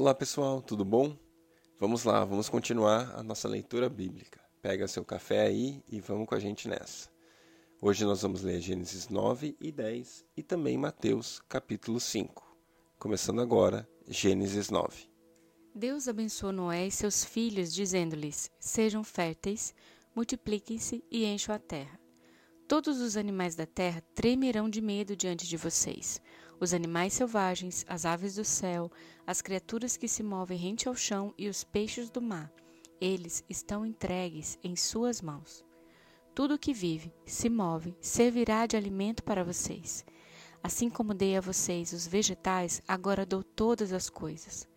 Olá pessoal, tudo bom? Vamos lá, vamos continuar a nossa leitura bíblica. Pega seu café aí e vamos com a gente nessa. Hoje nós vamos ler Gênesis 9 e 10 e também Mateus capítulo 5. Começando agora, Gênesis 9. Deus abençoou Noé e seus filhos, dizendo-lhes: Sejam férteis, multipliquem-se e encham a terra. Todos os animais da terra tremerão de medo diante de vocês. Os animais selvagens, as aves do céu, as criaturas que se movem rente ao chão e os peixes do mar, eles estão entregues em suas mãos. Tudo que vive, se move, servirá de alimento para vocês. Assim como dei a vocês os vegetais, agora dou todas as coisas.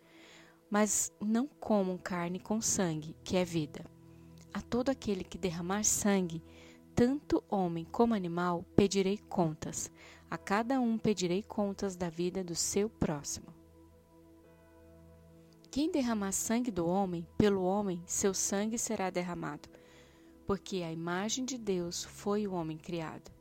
Mas não comam carne com sangue, que é vida. A todo aquele que derramar sangue, tanto homem como animal, pedirei contas. A cada um pedirei contas da vida do seu próximo. Quem derramar sangue do homem, pelo homem, seu sangue será derramado, porque a imagem de Deus foi o homem criado.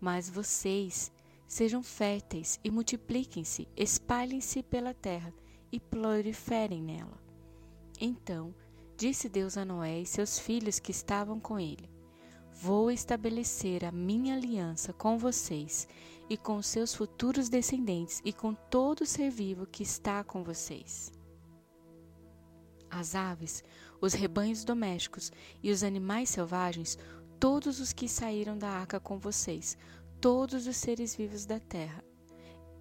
Mas vocês sejam férteis e multipliquem-se, espalhem-se pela terra e proliferem nela. Então disse Deus a Noé e seus filhos que estavam com ele: Vou estabelecer a minha aliança com vocês e com seus futuros descendentes e com todo ser vivo que está com vocês. As aves, os rebanhos domésticos e os animais selvagens, todos os que saíram da arca com vocês, todos os seres vivos da terra.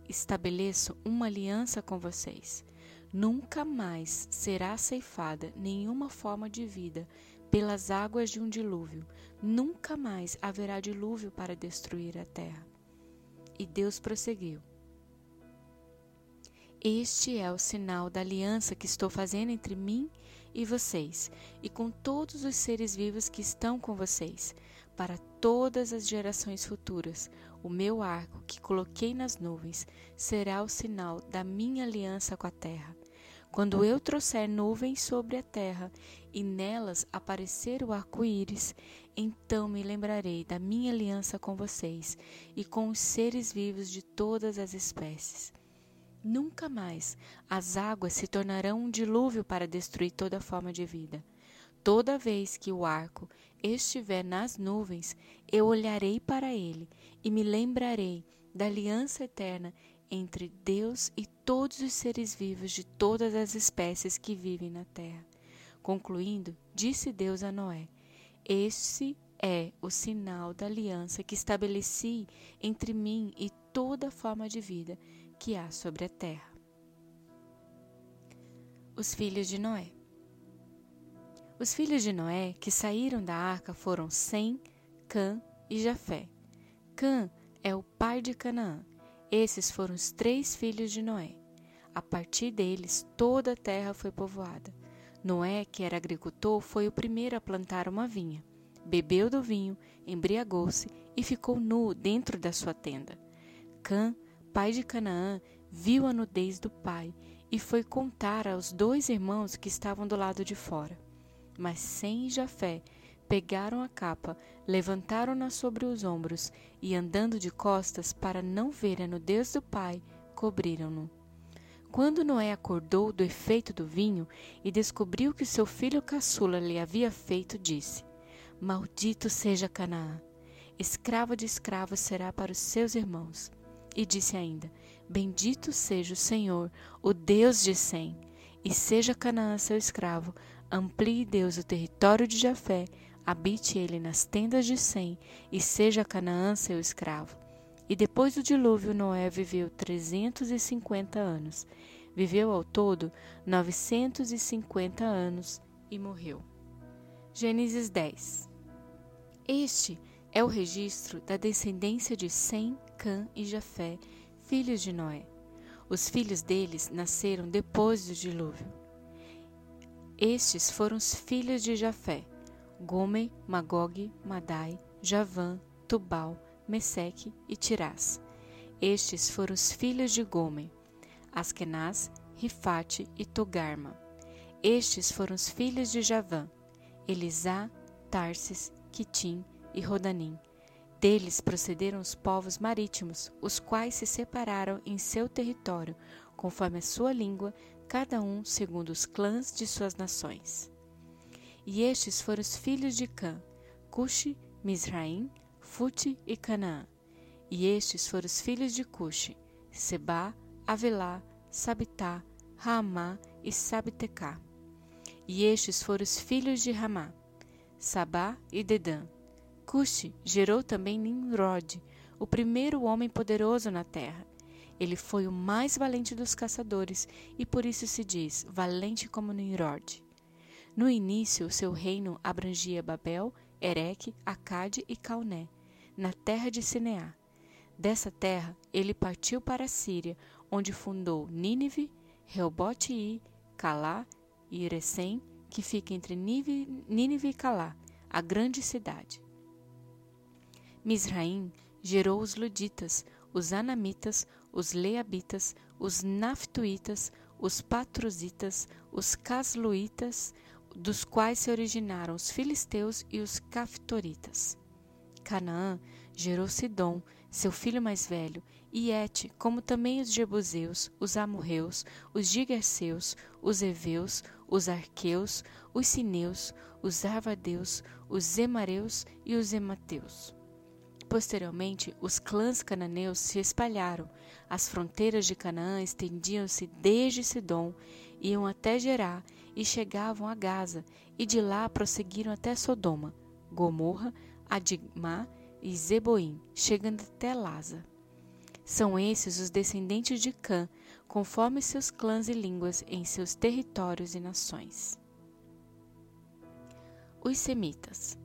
Estabeleço uma aliança com vocês. Nunca mais será ceifada nenhuma forma de vida pelas águas de um dilúvio. Nunca mais haverá dilúvio para destruir a terra. E Deus prosseguiu: Este é o sinal da aliança que estou fazendo entre mim e vocês, e com todos os seres vivos que estão com vocês, para todas as gerações futuras. O meu arco que coloquei nas nuvens será o sinal da minha aliança com a terra. Quando eu trouxer nuvens sobre a terra e nelas aparecer o arco-íris, então me lembrarei da minha aliança com vocês e com os seres vivos de todas as espécies. Nunca mais as águas se tornarão um dilúvio para destruir toda forma de vida. Toda vez que o arco estiver nas nuvens, eu olharei para ele e me lembrarei da aliança eterna entre Deus e todos os seres vivos de todas as espécies que vivem na terra. Concluindo, disse Deus a Noé: Este é o sinal da aliança que estabeleci entre mim e toda forma de vida que há sobre a terra. Os filhos de Noé. Os filhos de Noé que saíram da arca foram Sem, Cã e Jafé. Cã é o pai de Canaã esses foram os três filhos de Noé. A partir deles, toda a terra foi povoada. Noé, que era agricultor, foi o primeiro a plantar uma vinha. Bebeu do vinho, embriagou-se e ficou nu dentro da sua tenda. Cã, pai de Canaã, viu a nudez do pai e foi contar aos dois irmãos que estavam do lado de fora. Mas Sem e Jafé pegaram a capa, levantaram-na sobre os ombros e, andando de costas para não ver a nudez do pai, cobriram-no. Quando Noé acordou do efeito do vinho e descobriu que seu filho caçula lhe havia feito, disse: Maldito seja Canaã, escrava de escravos será para os seus irmãos. E disse ainda: Bendito seja o Senhor, o Deus de Sem, e seja Canaã seu escravo, amplie Deus o território de Jafé, habite ele nas tendas de Sem, e seja Canaã seu escravo. E depois do dilúvio, Noé viveu trezentos e cinquenta anos. Viveu ao todo novecentos e cinquenta anos e morreu. Gênesis 10 Este é o registro da descendência de Sem, Cã e Jafé, filhos de Noé. Os filhos deles nasceram depois do dilúvio. Estes foram os filhos de Jafé. Gomer, Magog, Madai, Javã, Tubal, Meseque e Tirás. Estes foram os filhos de Gomer, Askenaz, Rifate e Togarma. Estes foram os filhos de Javã, Elisá, Tarsis, Quitim e Rodanim. Deles procederam os povos marítimos, os quais se separaram em seu território, conforme a sua língua, cada um segundo os clãs de suas nações. E estes foram os filhos de Cã, Cuxi, Misraim, Fute e Canaã. E estes foram os filhos de Cuxi, Seba, Avilá, Sabitá, Ramá e Sabtecá. E estes foram os filhos de Ramá, Sabá e Dedã. Cuxi gerou também Nimrod, o primeiro homem poderoso na terra. Ele foi o mais valente dos caçadores e por isso se diz valente como Nimrod. No início, seu reino abrangia Babel, Ereque, Acade e Cauné, na terra de Sineá. Dessa terra, ele partiu para a Síria, onde fundou Nínive, Reobote-i, Calá e Irecém, que fica entre Nínive e Calá, a grande cidade. Misraim gerou os Luditas, os Anamitas, os Leabitas, os Naftuitas, os Patrositas, os Casluitas, dos quais se originaram os filisteus e os caftoritas. Canaã gerou Sidom, seu filho mais velho, e Et, como também os jebuseus, os amorreus, os gigerseus, os heveus, os arqueus, os sineus, os arvadeus, os zemareus e os emateus. Posteriormente, os clãs cananeus se espalharam. As fronteiras de Canaã estendiam-se desde Sidom, iam até Gerá e chegavam a Gaza, e de lá prosseguiram até Sodoma, Gomorra, Adimá e Zeboim, chegando até Laza. São esses os descendentes de Cã, conforme seus clãs e línguas em seus territórios e nações. Os Semitas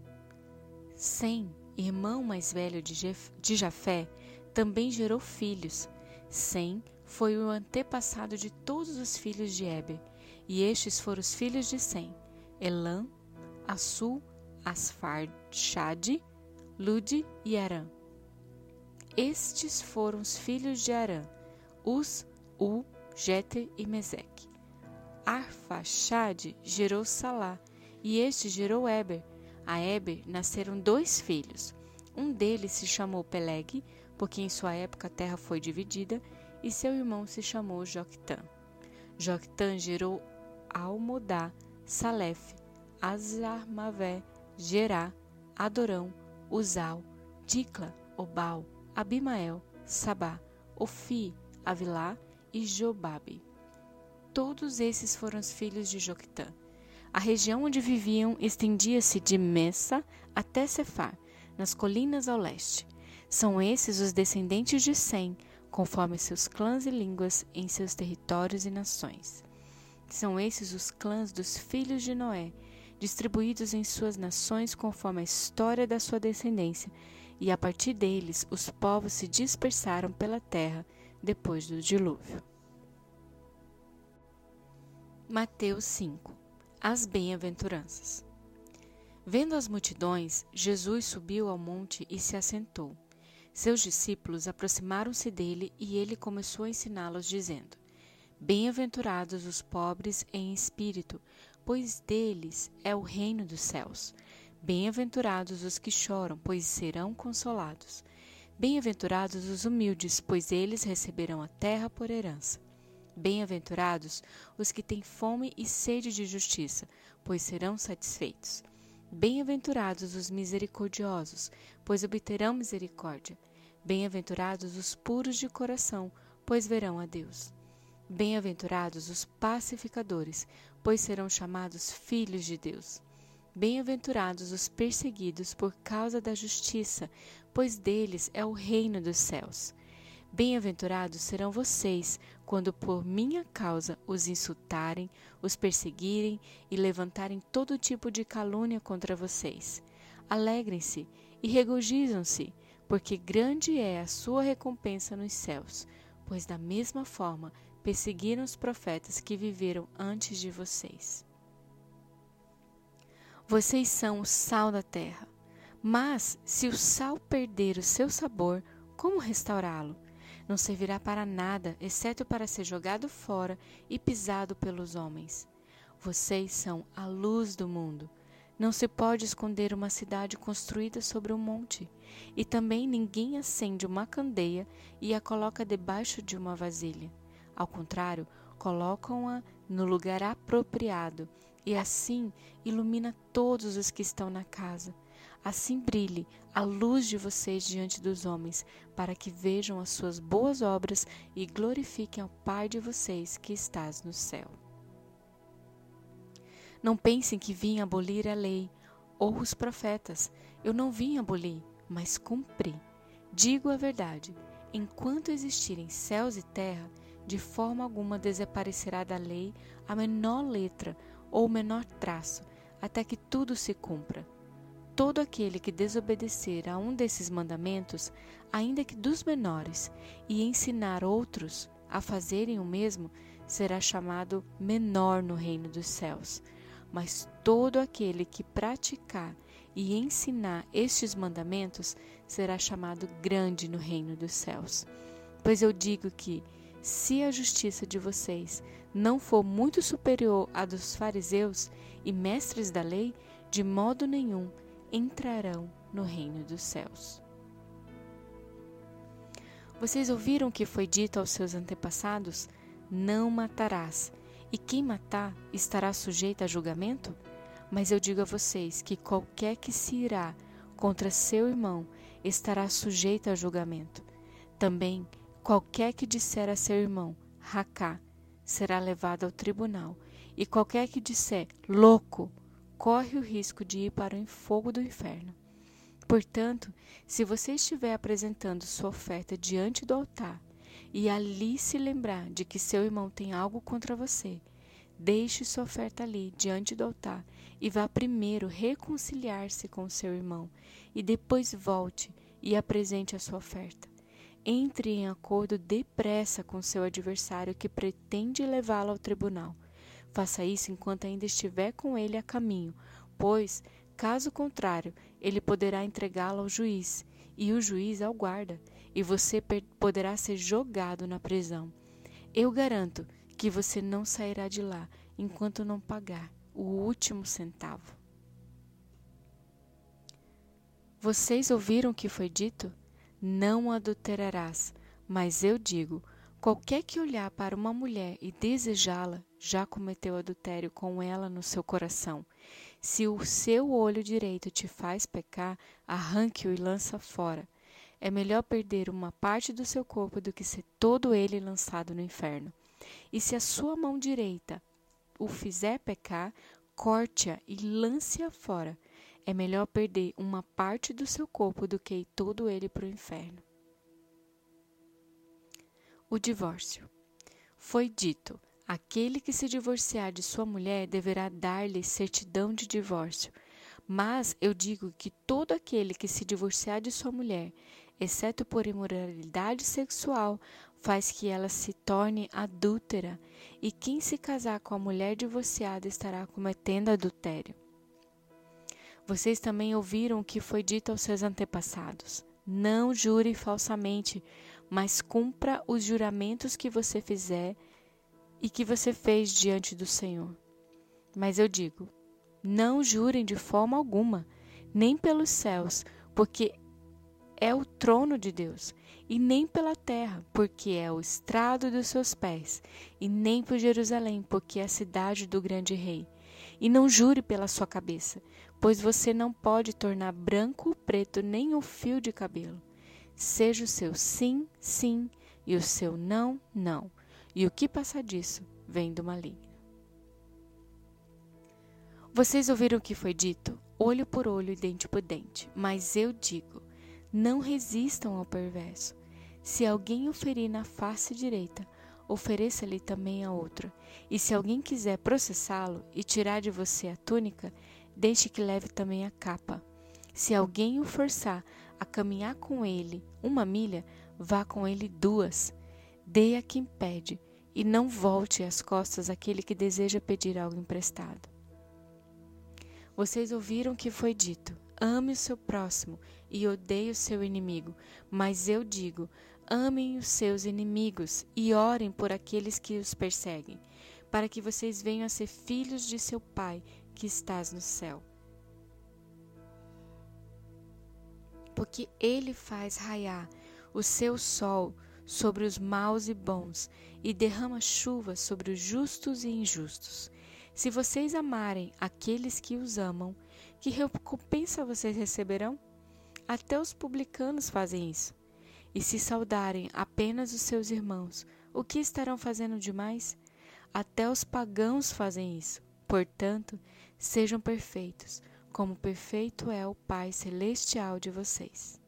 Sem irmão mais velho de, Jef, de Jafé, também gerou filhos. Sem foi o antepassado de todos os filhos de Eber, e estes foram os filhos de Sem: Elã, Assu, Asfarchade, Lude e Arã. Estes foram os filhos de Arã: Us, U, Jeter e Meseque. Arfaxade gerou Salá, e este gerou Eber, a Eber nasceram dois filhos. Um deles se chamou Peleg, porque em sua época a terra foi dividida, e seu irmão se chamou Joctã. Joctã gerou Almodá, Salef, Azarmavé, Gerá, Adorão, Uzal, Dicla, Obal, Abimael, Sabá, Ofi, Avilá e Jobabe. Todos esses foram os filhos de Joctã. A região onde viviam estendia-se de Messa até Cefar, nas colinas ao leste. São esses os descendentes de Sem, conforme seus clãs e línguas em seus territórios e nações. São esses os clãs dos filhos de Noé, distribuídos em suas nações conforme a história da sua descendência, e a partir deles os povos se dispersaram pela terra depois do dilúvio. Mateus 5 as bem-aventuranças. Vendo as multidões, Jesus subiu ao monte e se assentou. Seus discípulos aproximaram-se dele e ele começou a ensiná-los, dizendo: Bem-aventurados os pobres em espírito, pois deles é o reino dos céus. Bem-aventurados os que choram, pois serão consolados. Bem-aventurados os humildes, pois eles receberão a terra por herança. Bem-aventurados os que têm fome e sede de justiça, pois serão satisfeitos. Bem-aventurados os misericordiosos, pois obterão misericórdia. Bem-aventurados os puros de coração, pois verão a Deus. Bem-aventurados os pacificadores, pois serão chamados filhos de Deus. Bem-aventurados os perseguidos por causa da justiça, pois deles é o reino dos céus. Bem-aventurados serão vocês quando por minha causa os insultarem, os perseguirem e levantarem todo tipo de calúnia contra vocês. Alegrem-se e regozijam-se, porque grande é a sua recompensa nos céus, pois da mesma forma perseguiram os profetas que viveram antes de vocês. Vocês são o sal da terra. Mas, se o sal perder o seu sabor, como restaurá-lo? não servirá para nada, exceto para ser jogado fora e pisado pelos homens. Vocês são a luz do mundo. Não se pode esconder uma cidade construída sobre um monte, e também ninguém acende uma candeia e a coloca debaixo de uma vasilha. Ao contrário, colocam-a no lugar apropriado e assim ilumina todos os que estão na casa. Assim brilhe a luz de vocês diante dos homens, para que vejam as suas boas obras e glorifiquem ao Pai de vocês que estás no céu. Não pensem que vim abolir a lei ou os profetas. Eu não vim abolir, mas cumprir. Digo a verdade: enquanto existirem céus e terra, de forma alguma desaparecerá da lei a menor letra ou o menor traço, até que tudo se cumpra. Todo aquele que desobedecer a um desses mandamentos, ainda que dos menores, e ensinar outros a fazerem o mesmo, será chamado menor no reino dos céus. Mas todo aquele que praticar e ensinar estes mandamentos será chamado grande no reino dos céus. Pois eu digo que, se a justiça de vocês não for muito superior à dos fariseus e mestres da lei, de modo nenhum entrarão no reino dos céus. Vocês ouviram que foi dito aos seus antepassados? Não matarás, e quem matar estará sujeito a julgamento? Mas eu digo a vocês que qualquer que se irá contra seu irmão estará sujeito a julgamento. Também qualquer que disser a seu irmão, racá, será levado ao tribunal, e qualquer que disser louco, corre o risco de ir para o fogo do inferno. Portanto, se você estiver apresentando sua oferta diante do altar e ali se lembrar de que seu irmão tem algo contra você, deixe sua oferta ali diante do altar e vá primeiro reconciliar-se com seu irmão e depois volte e apresente a sua oferta. Entre em acordo depressa com seu adversário que pretende levá-lo ao tribunal. Faça isso enquanto ainda estiver com ele a caminho, pois, caso contrário, ele poderá entregá-lo ao juiz, e o juiz ao guarda, e você poderá ser jogado na prisão. Eu garanto que você não sairá de lá enquanto não pagar o último centavo. Vocês ouviram o que foi dito? Não adulterarás. Mas eu digo: qualquer que olhar para uma mulher e desejá-la, já cometeu adultério com ela no seu coração. Se o seu olho direito te faz pecar, arranque-o e lança fora. É melhor perder uma parte do seu corpo do que ser todo ele lançado no inferno. E se a sua mão direita o fizer pecar, corte-a e lance-a fora. É melhor perder uma parte do seu corpo do que ir todo ele para o inferno. O divórcio. Foi dito: aquele que se divorciar de sua mulher deverá dar-lhe certidão de divórcio. Mas eu digo que todo aquele que se divorciar de sua mulher, exceto por imoralidade sexual, faz que ela se torne adúltera, e quem se casar com a mulher divorciada estará cometendo adultério. Vocês também ouviram o que foi dito aos seus antepassados: Não jure falsamente, mas cumpra os juramentos que você fizer e que você fez diante do Senhor. Mas eu digo: não jurem de forma alguma, nem pelos céus, porque é o trono de Deus, e nem pela terra, porque é o estrado dos seus pés, e nem por Jerusalém, porque é a cidade do grande rei. E não jure pela sua cabeça, pois você não pode tornar branco ou preto nem um fio de cabelo. Seja o seu sim, sim, e o seu não, não. E o que passa disso vem do maligno. Vocês ouviram o que foi dito? Olho por olho e dente por dente. Mas eu digo: não resistam ao perverso. Se alguém o ferir na face direita, ofereça-lhe também a outra. E se alguém quiser processá-lo e tirar de você a túnica, deixe que leve também a capa. Se alguém o forçar a caminhar com ele uma milha, vá com ele duas. Dê a quem pede, e não volte as costas àquele que deseja pedir algo emprestado. Vocês ouviram que foi dito: ame o seu próximo e odeie o seu inimigo. Mas eu digo: amem os seus inimigos e orem por aqueles que os perseguem, para que vocês venham a ser filhos de seu Pai que estás no céu. Porque ele faz raiar o seu sol sobre os maus e bons, e derrama chuva sobre os justos e injustos. Se vocês amarem aqueles que os amam, que recompensa vocês receberão? Até os publicanos fazem isso. E se saudarem apenas os seus irmãos, o que estarão fazendo demais? Até os pagãos fazem isso. Portanto, sejam perfeitos, como perfeito é o Pai celestial de vocês.